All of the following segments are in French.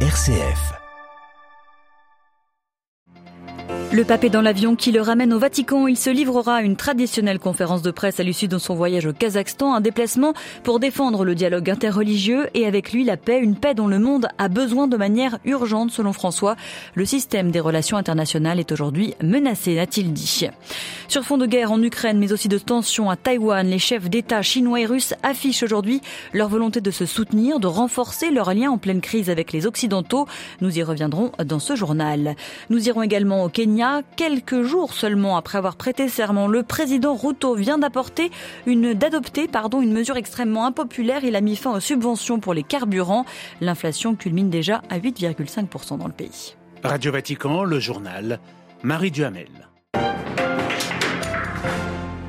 RCF. Le pape est dans l'avion qui le ramène au Vatican. Il se livrera à une traditionnelle conférence de presse à l'issue de son voyage au Kazakhstan, un déplacement pour défendre le dialogue interreligieux et avec lui la paix, une paix dont le monde a besoin de manière urgente selon François. Le système des relations internationales est aujourd'hui menacé, a-t-il dit. Sur fond de guerre en Ukraine, mais aussi de tensions à Taïwan, les chefs d'État chinois et russes affichent aujourd'hui leur volonté de se soutenir, de renforcer leurs liens en pleine crise avec les Occidentaux. Nous y reviendrons dans ce journal. Nous irons également au Kenya Quelques jours seulement après avoir prêté serment, le président Ruto vient d'apporter une, d'adopter, une mesure extrêmement impopulaire. Il a mis fin aux subventions pour les carburants. L'inflation culmine déjà à 8,5% dans le pays. Radio Vatican, le journal, Marie Duhamel.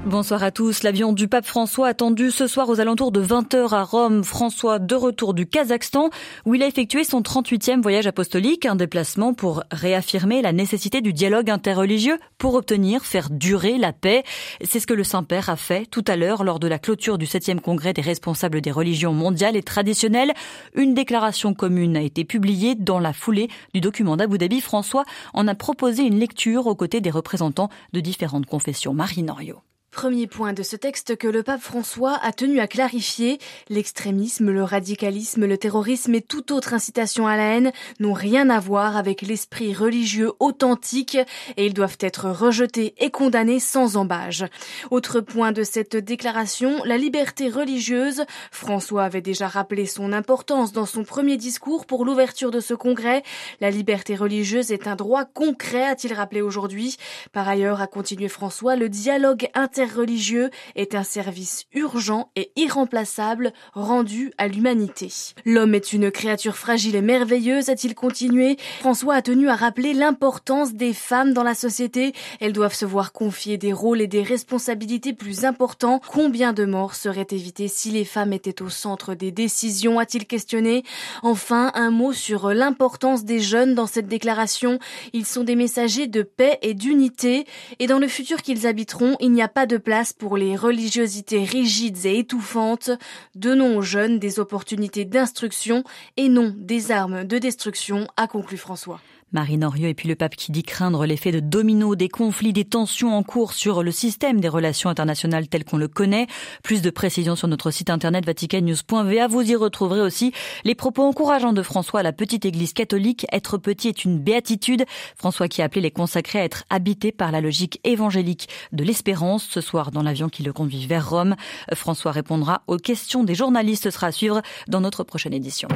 Bonsoir à tous. L'avion du pape François attendu ce soir aux alentours de 20h à Rome. François de retour du Kazakhstan où il a effectué son 38e voyage apostolique, un déplacement pour réaffirmer la nécessité du dialogue interreligieux pour obtenir, faire durer la paix. C'est ce que le Saint-Père a fait tout à l'heure lors de la clôture du 7e congrès des responsables des religions mondiales et traditionnelles. Une déclaration commune a été publiée dans la foulée du document d'Abu Dhabi. François en a proposé une lecture aux côtés des représentants de différentes confessions. Marie Norio. Premier point de ce texte que le pape François a tenu à clarifier, l'extrémisme, le radicalisme, le terrorisme et toute autre incitation à la haine n'ont rien à voir avec l'esprit religieux authentique et ils doivent être rejetés et condamnés sans embâge. Autre point de cette déclaration, la liberté religieuse. François avait déjà rappelé son importance dans son premier discours pour l'ouverture de ce congrès. La liberté religieuse est un droit concret, a-t-il rappelé aujourd'hui. Par ailleurs, a continué François, le dialogue inter religieux est un service urgent et irremplaçable rendu à l'humanité. L'homme est une créature fragile et merveilleuse, a-t-il continué? François a tenu à rappeler l'importance des femmes dans la société. Elles doivent se voir confier des rôles et des responsabilités plus importants. Combien de morts seraient évitées si les femmes étaient au centre des décisions, a-t-il questionné? Enfin, un mot sur l'importance des jeunes dans cette déclaration. Ils sont des messagers de paix et d'unité. Et dans le futur qu'ils habiteront, il n'y a pas de place pour les religiosités rigides et étouffantes. Donnons aux jeunes des opportunités d'instruction et non des armes de destruction, a conclu François. Marie Norieux et puis le pape qui dit craindre l'effet de domino des conflits, des tensions en cours sur le système des relations internationales tel qu'on le connaît. Plus de précisions sur notre site internet vaticannews.va. Vous y retrouverez aussi les propos encourageants de François à la petite église catholique. Être petit est une béatitude. François qui a appelé les consacrés à être habités par la logique évangélique de l'espérance. Ce soir, dans l'avion qui le conduit vers Rome, François répondra aux questions des journalistes. Ce sera à suivre dans notre prochaine édition.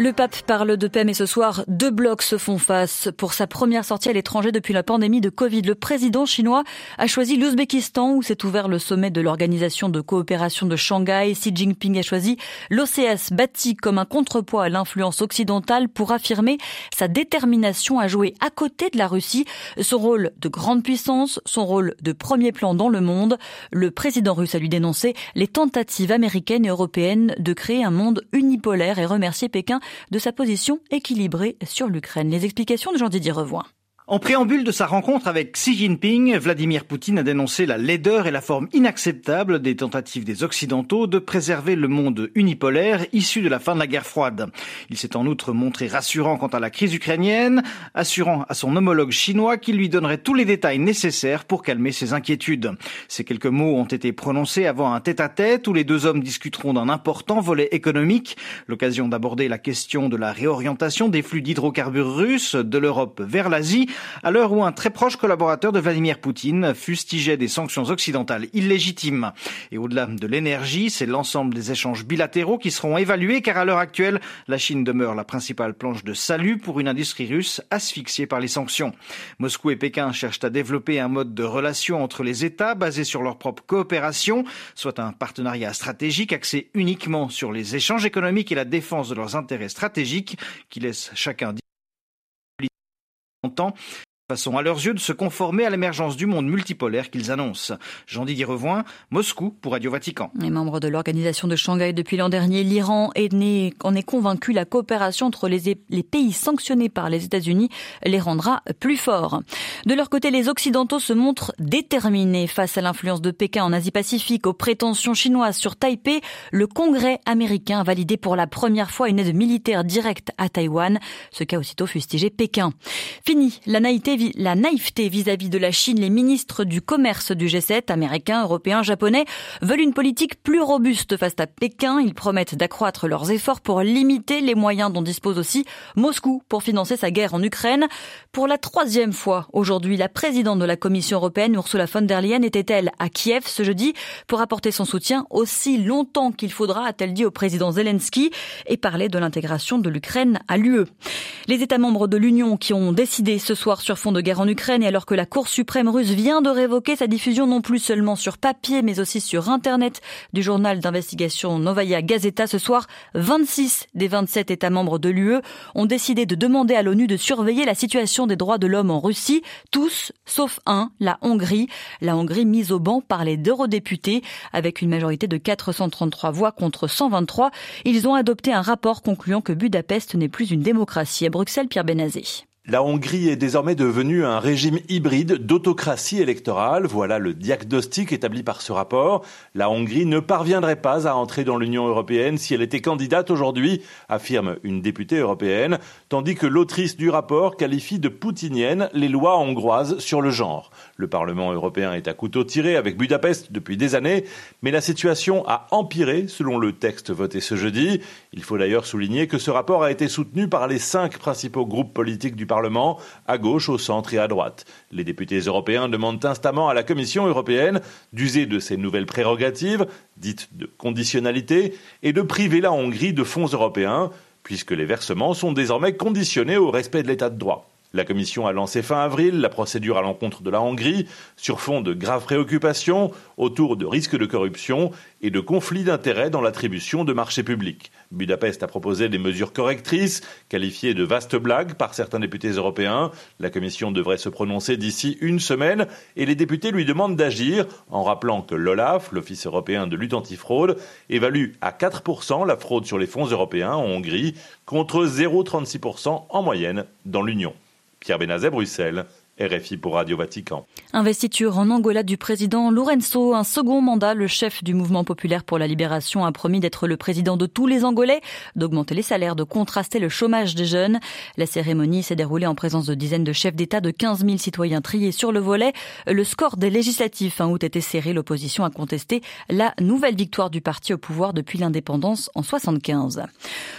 Le pape parle de paix, mais ce soir, deux blocs se font face. Pour sa première sortie à l'étranger depuis la pandémie de Covid, le président chinois a choisi l'Ouzbékistan, où s'est ouvert le sommet de l'Organisation de coopération de Shanghai. Xi Jinping a choisi l'OCS, bâti comme un contrepoids à l'influence occidentale pour affirmer sa détermination à jouer à côté de la Russie son rôle de grande puissance, son rôle de premier plan dans le monde. Le président russe a lui dénoncé les tentatives américaines et européennes de créer un monde unipolaire et remercié Pékin de sa position équilibrée sur l'Ukraine. Les explications de Jean-Didier Revoin. En préambule de sa rencontre avec Xi Jinping, Vladimir Poutine a dénoncé la laideur et la forme inacceptable des tentatives des Occidentaux de préserver le monde unipolaire issu de la fin de la guerre froide. Il s'est en outre montré rassurant quant à la crise ukrainienne, assurant à son homologue chinois qu'il lui donnerait tous les détails nécessaires pour calmer ses inquiétudes. Ces quelques mots ont été prononcés avant un tête-à-tête où les deux hommes discuteront d'un important volet économique, l'occasion d'aborder la question de la réorientation des flux d'hydrocarbures russes de l'Europe vers l'Asie à l'heure où un très proche collaborateur de Vladimir Poutine fustigeait des sanctions occidentales illégitimes. Et au-delà de l'énergie, c'est l'ensemble des échanges bilatéraux qui seront évalués car à l'heure actuelle, la Chine demeure la principale planche de salut pour une industrie russe asphyxiée par les sanctions. Moscou et Pékin cherchent à développer un mode de relation entre les États basé sur leur propre coopération, soit un partenariat stratégique axé uniquement sur les échanges économiques et la défense de leurs intérêts stratégiques qui laisse chacun longtemps façon à leurs yeux de se conformer à l'émergence du monde multipolaire qu'ils annoncent. Jean-Didier Revoin, Moscou pour Radio Vatican. Les membres de l'organisation de Shanghai depuis l'an dernier, l'Iran est né, en est convaincu la coopération entre les, les pays sanctionnés par les États-Unis les rendra plus forts. De leur côté, les Occidentaux se montrent déterminés face à l'influence de Pékin en Asie-Pacifique, aux prétentions chinoises sur Taipei. Le Congrès américain a validé pour la première fois une aide militaire directe à Taïwan, ce qu'a aussitôt fustigé Pékin. Fini la la naïveté vis-à-vis de la Chine, les ministres du commerce du G7, américains, européens, japonais, veulent une politique plus robuste face à Pékin. Ils promettent d'accroître leurs efforts pour limiter les moyens dont dispose aussi Moscou pour financer sa guerre en Ukraine. Pour la troisième fois aujourd'hui, la présidente de la Commission européenne, Ursula von der Leyen, était-elle à Kiev ce jeudi pour apporter son soutien aussi longtemps qu'il faudra, a-t-elle dit au président Zelensky, et parler de l'intégration de l'Ukraine à l'UE. Les États membres de l'Union qui ont décidé ce soir sur fond de guerre en Ukraine et alors que la Cour suprême russe vient de révoquer sa diffusion non plus seulement sur papier mais aussi sur Internet du journal d'investigation Novaya Gazeta ce soir, 26 des 27 États membres de l'UE ont décidé de demander à l'ONU de surveiller la situation des droits de l'homme en Russie, tous sauf un, la Hongrie. La Hongrie mise au banc par les deux eurodéputés avec une majorité de 433 voix contre 123. Ils ont adopté un rapport concluant que Budapest n'est plus une démocratie. À Bruxelles, Pierre Benazé. La Hongrie est désormais devenue un régime hybride d'autocratie électorale. Voilà le diagnostic établi par ce rapport. La Hongrie ne parviendrait pas à entrer dans l'Union européenne si elle était candidate aujourd'hui, affirme une députée européenne, tandis que l'autrice du rapport qualifie de poutinienne les lois hongroises sur le genre. Le Parlement européen est à couteau tiré avec Budapest depuis des années, mais la situation a empiré selon le texte voté ce jeudi. Il faut d'ailleurs souligner que ce rapport a été soutenu par les cinq principaux groupes politiques du Parlement Parlement, à gauche, au centre et à droite. Les députés européens demandent instamment à la Commission européenne d'user de ses nouvelles prérogatives, dites de conditionnalité, et de priver la Hongrie de fonds européens, puisque les versements sont désormais conditionnés au respect de l'état de droit. La Commission a lancé fin avril la procédure à l'encontre de la Hongrie sur fond de graves préoccupations autour de risques de corruption et de conflits d'intérêts dans l'attribution de marchés publics. Budapest a proposé des mesures correctrices, qualifiées de vastes blagues par certains députés européens. La Commission devrait se prononcer d'ici une semaine et les députés lui demandent d'agir en rappelant que l'OLAF, l'Office européen de lutte antifraude, évalue à 4% la fraude sur les fonds européens en Hongrie contre 0,36% en moyenne dans l'Union. Pierre Benazet, Bruxelles. RFI pour Radio Vatican. Investiture en Angola du président Lourenço, un second mandat. Le chef du mouvement populaire pour la libération a promis d'être le président de tous les Angolais, d'augmenter les salaires, de contraster le chômage des jeunes. La cérémonie s'est déroulée en présence de dizaines de chefs d'État, de 15 000 citoyens triés sur le volet. Le score des législatives fin août était serré. L'opposition a contesté la nouvelle victoire du parti au pouvoir depuis l'indépendance en 75.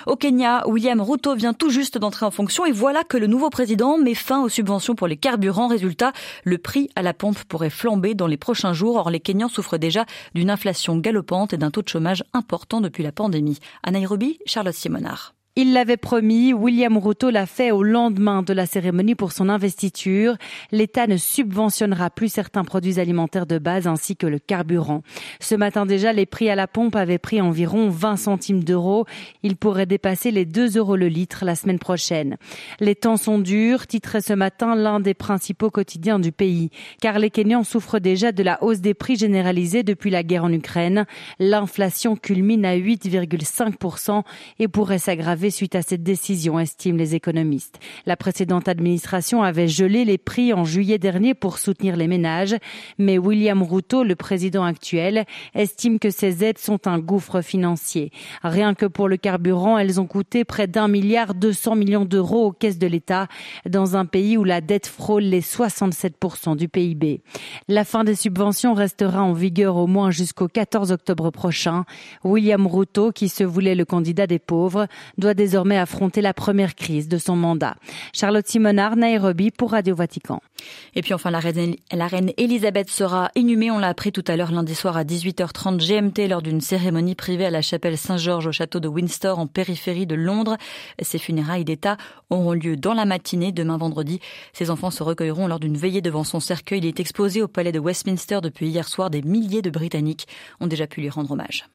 Au Kenya, William Ruto vient tout juste d'entrer en fonction et voilà que le nouveau président met fin aux subventions pour les carburants Résultat, le prix à la pompe pourrait flamber dans les prochains jours. Or, les Kenyans souffrent déjà d'une inflation galopante et d'un taux de chômage important depuis la pandémie. À Nairobi, Charlotte Simonard. Il l'avait promis, William Ruto l'a fait au lendemain de la cérémonie pour son investiture. L'État ne subventionnera plus certains produits alimentaires de base ainsi que le carburant. Ce matin déjà, les prix à la pompe avaient pris environ 20 centimes d'euros. Ils pourraient dépasser les 2 euros le litre la semaine prochaine. Les temps sont durs, titrait ce matin l'un des principaux quotidiens du pays, car les Kenyans souffrent déjà de la hausse des prix généralisée depuis la guerre en Ukraine. L'inflation culmine à 8,5% et pourrait s'aggraver suite à cette décision, estiment les économistes. La précédente administration avait gelé les prix en juillet dernier pour soutenir les ménages, mais William Ruto, le président actuel, estime que ces aides sont un gouffre financier. Rien que pour le carburant, elles ont coûté près d'un milliard 200 millions d'euros aux caisses de l'État dans un pays où la dette frôle les 67% du PIB. La fin des subventions restera en vigueur au moins jusqu'au 14 octobre prochain. William Ruto, qui se voulait le candidat des pauvres, doit désormais affronter la première crise de son mandat. Charlotte Simonard, Nairobi pour Radio Vatican. Et puis enfin, la reine, la Elisabeth sera inhumée, on l'a appris tout à l'heure lundi soir à 18h30 GMT lors d'une cérémonie privée à la chapelle Saint-Georges au château de Windsor en périphérie de Londres. Ces funérailles d'État auront lieu dans la matinée demain vendredi. Ses enfants se recueilleront lors d'une veillée devant son cercueil. Il est exposé au palais de Westminster depuis hier soir. Des milliers de Britanniques ont déjà pu lui rendre hommage.